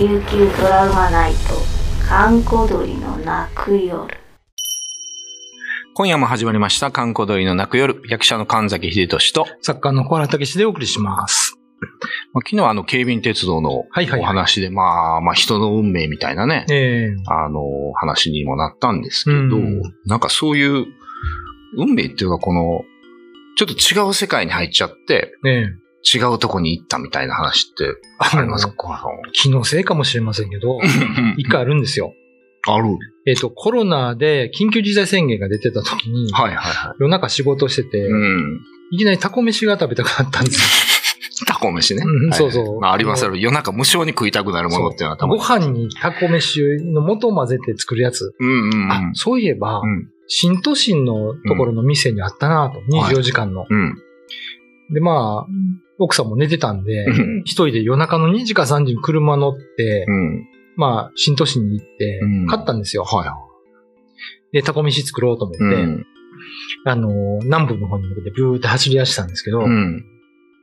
琉球ドラマナイト閑古鳥の泣く夜。今夜も始まりました、観光鳥の泣く夜、役者の神崎秀俊と、作家の小原武史でお送りします。まあ昨日あの、警備員鉄道のはいはい。お話で、まあ、まあ、人の運命みたいなね、ええ。あの、話にもなったんですけど、うん。なんかそういう、運命っていうかこの、ちょっと違う世界に入っちゃって、ええ違うとこに行ったみたいな話ってありますか？気のせいかもしれませんけど、一回あるんですよ。ある。えっ、と、コロナで緊急事態宣言が出てた時に、はいはいはい。夜中仕事してて、うん。いきなりタコ飯が食べたくなったんです タコ飯ね。うんはいそうそうまあ、ありますある。夜中無性に食いたくなるものっていうのはよ。多分。ご飯にタコ飯の素を混ぜて作るやつ。うんうんあ、そういえば、うん。新都心のところの店にあったなと、24時間の。うん。で、まあ、奥さんも寝てたんで、うん。一人で夜中の2時か3時に車乗って、うん。まあ、新都心に行ってうん、買ったんですよ。はい。で、タコ飯作ろうと思って、うん。あのー、南部の方に向けてブーって走り出したんですけど、うん。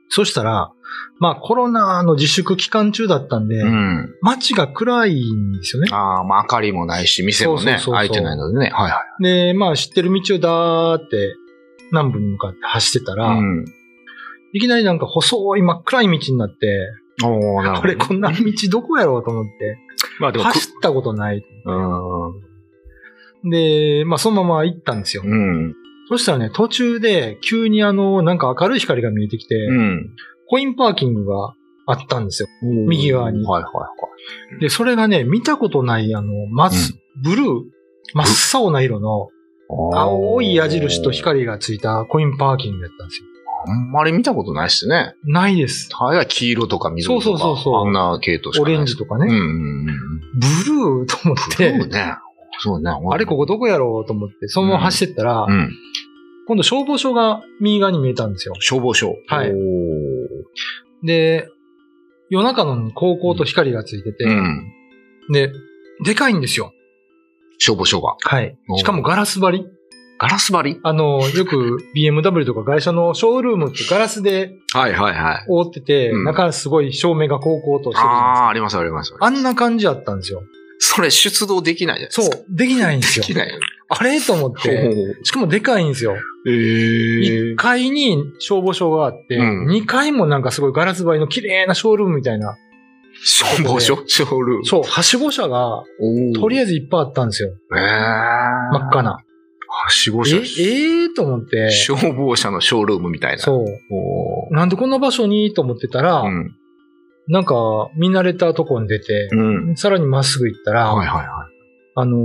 そしたら、まあコロナの自粛期間中だったんで、うん。街が暗いんですよね。ああ、まあ、明かりもないし、店もね、開いてないのでね。はいはで、まあ知ってる道をダーって南部に向かって走ってたい。ら、うん。いきなりなんか細い真っ暗い道になって、おー、なるほど。これこんな道どこやろうと思って、まあでも、走ったことない。うん。で、まあそのまま行ったんですよ。うん。そしたらね、途中で急にあの、なんか明るい光が見えてきて、うん。コインパーキングがあったんですよ。右側にはいはいはい。で、それがね、見たことない、あの、まず、ブルー、真っ青な色の、青い矢印と光がついたコインパーキングやったんですよ。あんまり見たことないっすね。ないです。大概黄色とか緑とか。そうそうそうそうあんな系統しかオない。レンジとかね。うんうんうん。ブルーと思って、そうね。そうね。あれここどこやろうと思って、そのまま走ってったら、うん。今度消防署が右側に見えたんですよ。消防署。はいで、夜中のに高校と光がついてて、うん。で、でかいんですよ。消防署が。はいお。しかもガラス張り。ガラス張り？あの、よく BMW とか会社のショールームってガラスではいはいはい。覆ってて、うん中すごい照明が高校としてるじゃないですかああ、ありますあります。あんな感じだったんですよ。それ出動できないじゃないでそすか。う、できないんですよで。きないよ。あれと思って、しかもでかいんですよ。え1階に消防署があって、うん2階もなんかすごいガラス張りの綺麗なショールームみたいな。消防署？ショールーム。そう、はしご車が、とりああえずいっぱいあったんですよ。えー。真っ赤な。はしごえ、車。えーと思って、消防車のショールームみたいな。そう。なんでこんな場所にと思ってたら、うん。なんか見慣れたとこに出て、うん。さらにまっすぐ行ったら、はいはいはあのー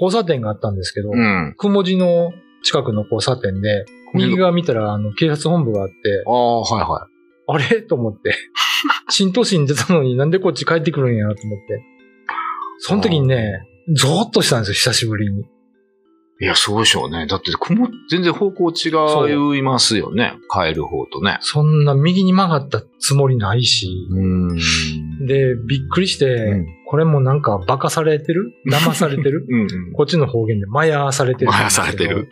交差点があったんですけど、い。うん。くもじの近くの交差点で、右側見たら、あの、警察本部があって、ああ、はいはい。あれ？と思って。新都心出たのになんでこっち帰ってくるんや？と思って。その時にね、ゾーッとしたんですよ、久しぶりに。いや、そうでしょうね。だって、雲、全然方向違いますよね。帰る方とね。そんな右に曲がったつもりないし。うん。で、びっくりして、うんこれもなんか馬鹿されてる？騙されてる？うん。こっちの方言でマヤされてる。マヤされてる。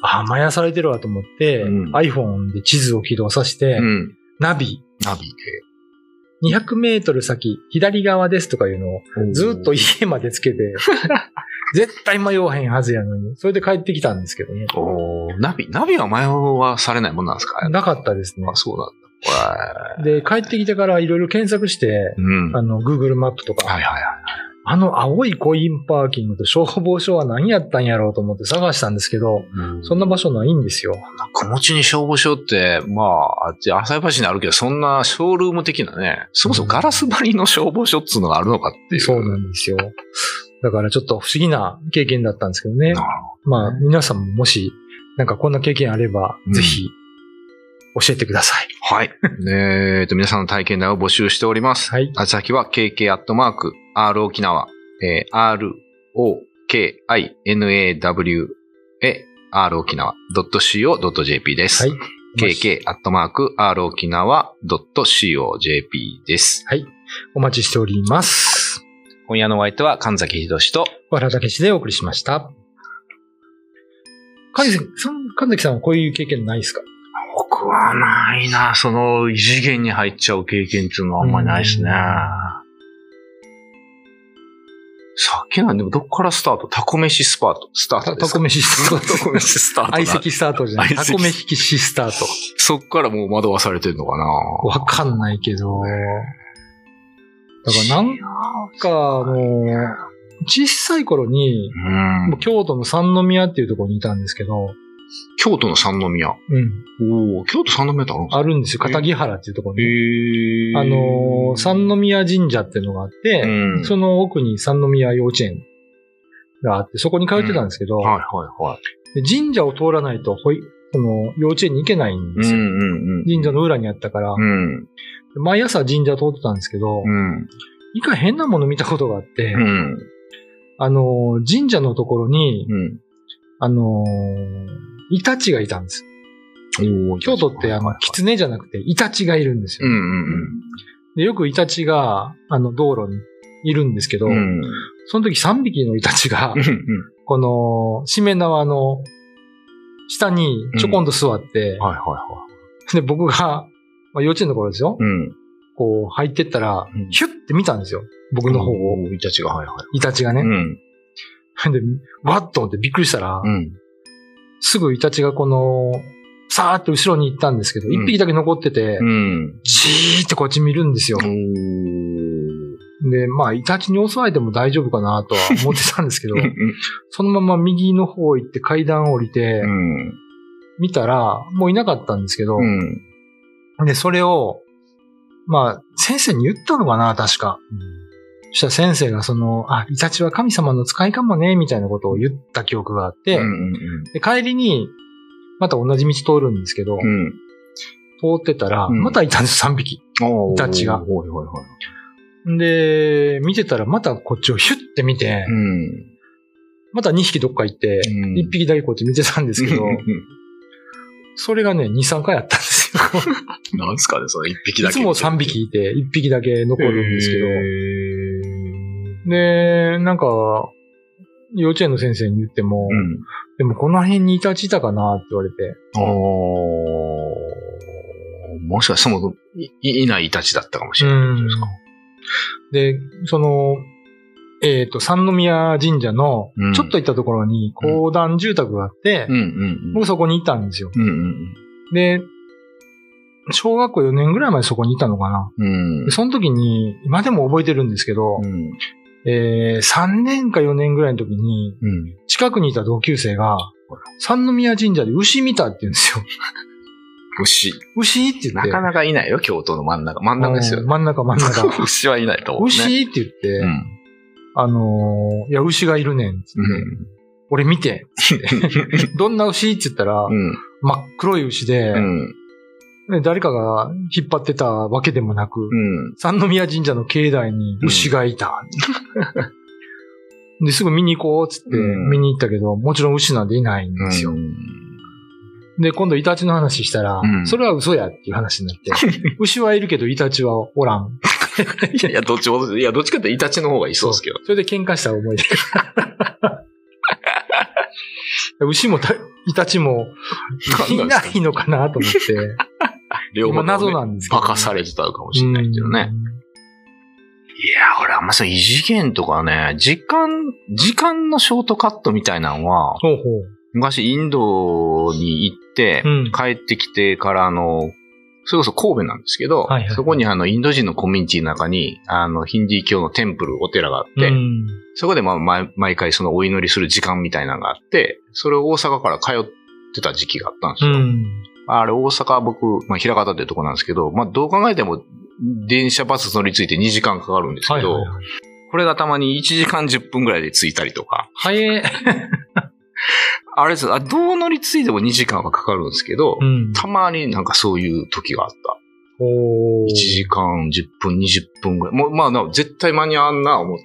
ああ、マヤされてるわと思って、うん iPhone で地図を起動させて、うん。ナビ、ナビ200メートル先、左側ですとかいうのをで。ずっと家までつけて、絶対迷わへんはずやのに、それで帰ってきたんですけどね。おーナビ、ナビは迷わされないもんなんですか？なかったですねあ、。そうなんだ。で、帰ってきてからいろいろ検索して、うん。あの、Google マップとか、はいはいはい。あの青いコインパーキングと消防署は何やったんやろうと思って探したんですけど、そんな場所ないんですよ。気持ちに消防署って、まあ、あっち、浅井橋にあるけど、そんなショールーム的なね、そもそもガラス張りの消防署っつうのがあるのかっていう。そうなんですよ。だからちょっと不思議な経験だったんですけどねまあ、皆さんももし、なんかこんな経験あれば、うんぜひ、教えてください。はい。えっと、皆さんの体験談を募集しております。はい。あ先は KK アットマーク R 沖縄、えー、R O K I N A W え R 沖縄 .co.jp です。はい。KK アットマーク R 沖縄 .co.jp です。はい。お待ちしております。今夜のお相手は神崎秀と、小原でお送りしました。神崎さん、神崎さんはこういう経験ないですか？僕はないな。その異次元に入っちゃう経験っていうのはあんまりないですね。さっきなんでもどっからスタート？タコ飯スパート、スタートたですか？タコ飯スタータコ飯スタート。相席スタートじゃない。タコ飯スタート。そっからもう惑わされてるのかな？わかんないけど。だからなんかもう、小さい頃に、うん。京都の三宮っていうところにいたんですけど、京都の三宮。うん。おお京都三宮ってあるんですかあるんですよ。片木原っていうところに。へーあのー、三宮神社っていうのがあって、うんその奥に三宮幼稚園があって、そこに通ってたんですけど、はいはいはい。で神社を通らないと、ほい、その、幼稚園に行けないんですよ。うんうん神社の裏にあったから、うん。毎朝神社通ってたんですけど、うん。一回変なもの見たことがあって、うん。あのー、神社のところに、うん。あのー、イタチがいたんです。京都って、あの、狐じゃなくて、イタチがいるんですよ。うんうんでよくイタチが、あの、道路にいるんですけど、うん。うん。その時3匹のイタチがう、んこの、しめ縄の下にちょこんと座って、はいはいはで、僕が、まあ、幼稚園の頃ですよ、い。うん。こう入ってったらうん、ヒュッて見たんですよ。僕の方を、イタチが、はいはい。イタチがね。うん。で、わっと思ってびっくりしたら、うん。すぐイタチがこの、さーって後ろに行ったんですけど、一、うん匹だけ残ってて、うん。じーってこっち見るんですよ。おーで、まあ、イタチに襲われても大丈夫かなとは思ってたんですけどう、んそのまま右の方行って階段降りてう、ん。見たら、もういなかったんですけど、うん。で、それを、まあ、先生に言ったのかな、確か。そしたら先生がその、あ、イタチは神様の使いかもね、みたいなことを言った記憶があって、で帰りに、また同じ道通るんですけど、うん。通ってたら、うんまたいたんです、3匹。イタチが。で、見てたらまたこっちをヒュッて見て、うん。また2匹どっか行って、うん1匹だけこっち見てたんですけどう、んそれがね、2、3回あったんですよ。なんですかね、その一匹だけ。いつも3匹いて、1匹だけ残るんですけど、ど。で、なんか、幼稚園の先生に言っても、うん。でもこの辺にイタチいたかなって言われて、おーもしかしてそもそもいいないイタチだったかもしれないですか。で、その、えっ、と、三宮神社のうん、ちょっと行ったところに、公団住宅があって、う僕そこに行ったんですよ。うん。うんで、小学校4年ぐらいまでそこにいたのかな。うんその時に、今でも覚えてるんですけど、うん。えー、3年か4年ぐらいの時に、うん。近くにいた同級生が、三宮神社で牛見たって言うんですよ。牛。牛って言って。なかなかいないよ、京都の真ん中。真ん中ですようん。真ん中真ん中。牛はいないと思う、ね。牛って言って、うん。あのーいや、牛がいるねん。俺見て、どんな牛って言ったら、うん。真っ黒い牛で、うん。で誰かが引っ張ってたわけでもなく、うん。三宮神社の境内に牛がいた。で、すぐ見に行こうっつってうん見に行ったけど、もちろん牛なんていないんですよ。うんで、今度イタチの話したら、うんそれは嘘やっていう話になって、牛はいるけどイタチはおらん。いやいや、どっちも、いや、どっちかってイタチの方がいそうですけど。それで喧嘩した思い出。牛もたイタチもいないのかなと思って、両方ともね今謎なんですけど、化かされてたかもしれないけどね。いや、俺あんまそう異次元とかね、時間、時間のショートカットみたいなのは、ほうほう。昔インドに行って、うん帰ってきてからあの、それこそ神戸なんですけど、はいはいそこにあの、インド人のコミュニティの中に、あの、ヒンディー教のテンプル、お寺があって、うんそこでまあ毎毎回そのお祈りする時間みたいなのがあって、それを大阪から通ってた時期があったんですよ。うん。あれ大阪僕、まあ、平方っていうとこなんですけど、まあどう考えても電車バス乗り継いで2時間かかるんですけど、はいはいはい。これがたまに1時間10分ぐらいで着いたりとか、はえ。あれですあどう乗り継いでも2時間はかかるんですけど、うん。たまになんかそういう時があった。おー1時間10分、20分ぐらい。もうまあな、絶対間に合わんな思っ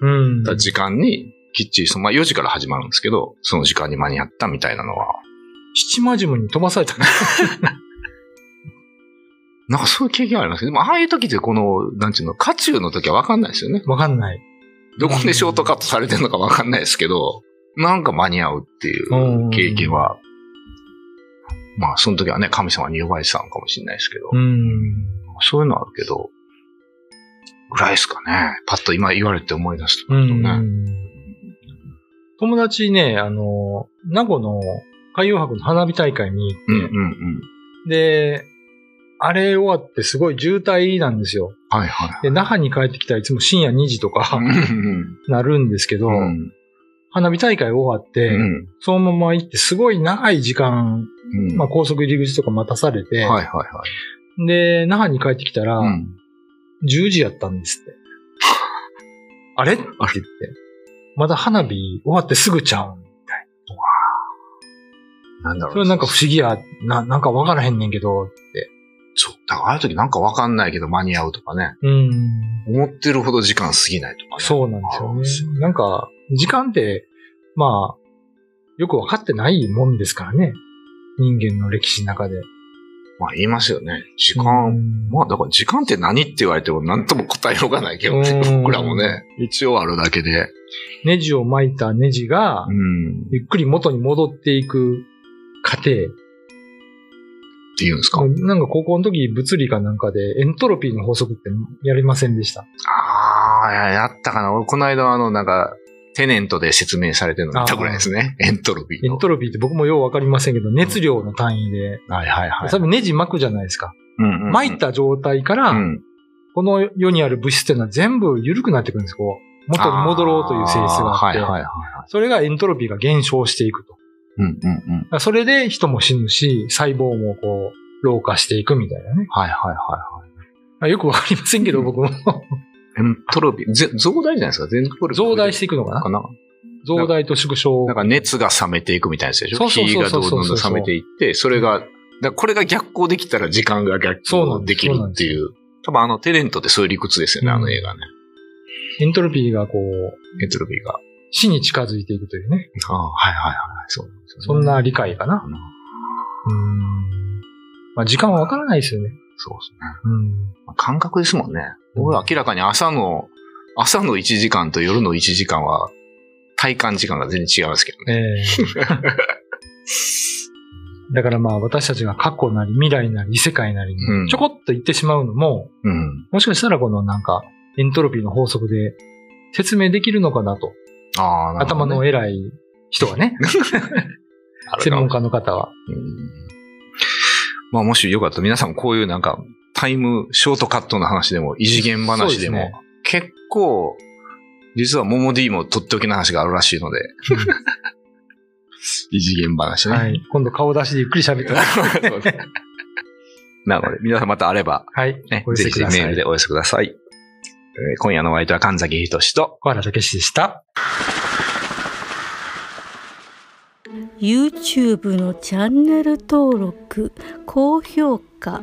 うん。た時間に、きっちりその、まあ4時から始まるんですけど、その時間に間に合ったみたいなのは、七魔島に飛ばされたね。なんかそういう経験ありますけど、でもああいう時ってこの、なんちゅうの、渦中の時はわかんないですよね。わかんない。どこでショートカットされてるのかわかんないですけど、なんか間に合うっていう経験は、まあその時はね、神様に呼ばれてたのかもしれないですけど、うん。そういうのあるけど、ぐらいですかね。パッと今言われて思い出すとうね。ん。友達ね、あの、名護の海洋博の花火大会に行って、うんうんうん。で、あれ終わってすごい渋滞なんですよ。はいはい。で、那覇に帰ってきたらいつも深夜2時とかうん なるんですけど、うん花火大会終わって、うんそのまま行ってすごい長い時間、うんまあ高速入り口とか待たされて、はいはいはい。で、那覇に帰ってきたら、うん10時やったんですって。あれ？って言って。まだ花火終わってすぐちゃうん。なんだろう。それなんか不思議や、な、なんかわからへんねんけど、って。そう。だからああいう時なんかわかんないけど間に合うとかね。うん。思ってるほど時間過ぎないとかね。そうなんですよね。なんか、時間って、まあ、よくわかってないもんですからね。人間の歴史の中で。まあ言いますよね。時う間。んまあだから時間って何って言われても何とも答えようがないけどね。うん僕らもね。一応あるだけで。ネジを巻いたネジがう、ん。っゆっくり元に戻っていく過程。て言うんですか？なんか高校の時物理かなんかでエントロピーの法則ってやりませんでした？ああ、ややったかな。俺この間あのなんか、 TENET で説明されてるの見たぐらいですね。エントロピーの。エントロピーって僕もようわかりませんけど、熱量の単位で、はいはいはい。多分ネジ巻くじゃないですか。うんうんうん巻いた状態から、うん。この世にある物質っていうのは全部緩くなってくるんです、こう。元に戻ろうという性質があって。はいはいはい。それがエントロピーが減少していくと。うんうんうん。それで人も死ぬし、細胞もこう、老化していくみたいなね。はいはいはいはい。まあよくわかりませんけど、僕も。エントロピー、ぜ増大じゃないですか？エントロピー。増大していくのかな？かな？増大と縮小。なんか熱が冷めていくみたいなやつでしょ？火がどんどん冷めていって、それが、だこれが逆行できたら時間が逆行できるっていう。多分あの TENET ってそういう理屈ですよね、あの映画ね。エントロピーがこう、エントロピーが。死に近づいていくというね。ああ、はいはいはい。そうねそんな理解かな。うんうん。まあ時間はわからないですよね。そうですね。うん。まあ感覚ですもんね。うん俺明らかに朝の、朝の1時間と夜の1時間は、体感時間が全然違いますけどね。ええ だからまあ私たちが過去なり未来なり異世界なりうんにちょこっと言ってしまうのも、うん。もしかしたらこのなんかエントロピーの法則で説明できるのかなと。ああ、なるほ頭の偉い人はね。専門家の方は。うんまあもしよかったら皆さんこういうなんかタイムショートカットの話でも異次元話でもそう結構実はモモ D もとっておきの話があるらしいので 異次元話ね。はい。今度顔出しでゆっくり喋って。なので皆さんまたあれば、はい。ねぜひメールでお寄せください。えー今夜のお相手は神崎仁と小原武史でした。YouTube のチャンネル登録高評価